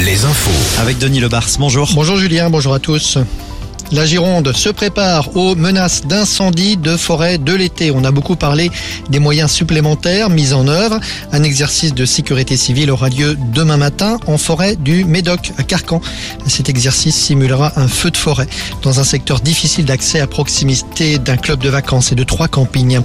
Les infos. Avec Denis Lebars, bonjour. Bonjour Julien, bonjour à tous. La Gironde se prépare aux menaces d'incendie de forêt de l'été. On a beaucoup parlé des moyens supplémentaires mis en œuvre. Un exercice de sécurité civile aura lieu demain matin en forêt du Médoc à Carcan. Cet exercice simulera un feu de forêt dans un secteur difficile d'accès à proximité d'un club de vacances et de trois campings.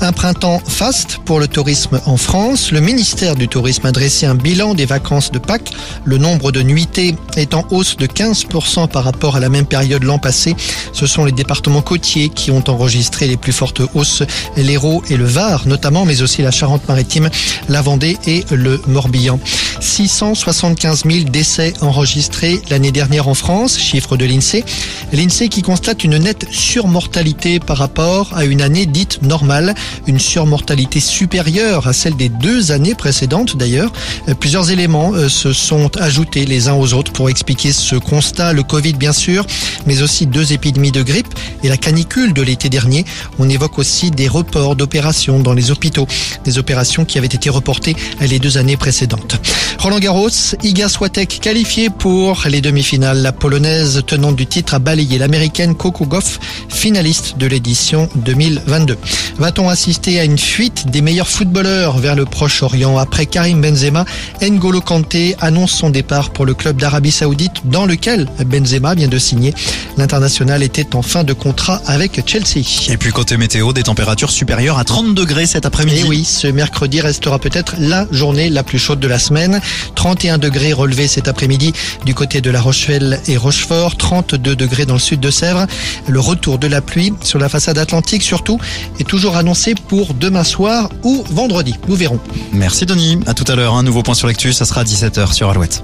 Un printemps faste pour le tourisme en France. Le ministère du Tourisme a dressé un bilan des vacances de Pâques. Le nombre de nuitées est en hausse de 15% par rapport à la même période l'an passé. Ce sont les départements côtiers qui ont enregistré les plus fortes hausses, l'Hérault et le Var notamment, mais aussi la Charente-Maritime, la Vendée et le Morbihan. 675 000 décès enregistrés l'année dernière en France, chiffre de l'INSEE. L'INSEE qui constate une nette surmortalité par rapport à une année dite normale, une surmortalité supérieure à celle des deux années précédentes d'ailleurs. Plusieurs éléments euh, se sont ajoutés les uns aux autres pour expliquer ce constat, le Covid bien sûr, mais aussi deux épidémies de grippe et la canicule de l'été dernier. On évoque aussi des reports d'opérations dans les hôpitaux, des opérations qui avaient été reportées les deux années précédentes. Roland Garros, Iga Swiatek qualifiée pour les demi-finales. La polonaise tenante du titre a balayé l'américaine Coco Goff, finaliste de l'édition 2022. Va-t-on assister à une fuite des meilleurs footballeurs vers le Proche-Orient après Karim Benzema? N'Golo Kanté annonce son départ pour le club d'Arabie Saoudite dans lequel Benzema vient de signer. L'international était en fin de contrat avec Chelsea. Et puis côté météo, des températures supérieures à 30 degrés cet après-midi. Et oui, ce mercredi restera peut-être la journée la plus chaude de la semaine. 31 degrés relevés cet après-midi du côté de La Rochelle et Rochefort, 32 degrés dans le sud de Sèvres. Le retour de la pluie sur la façade atlantique surtout est toujours annoncé pour demain soir ou vendredi. Nous verrons. Merci Denis. À tout à l'heure. Un nouveau point sur l'actu, ça sera à 17h sur Alouette.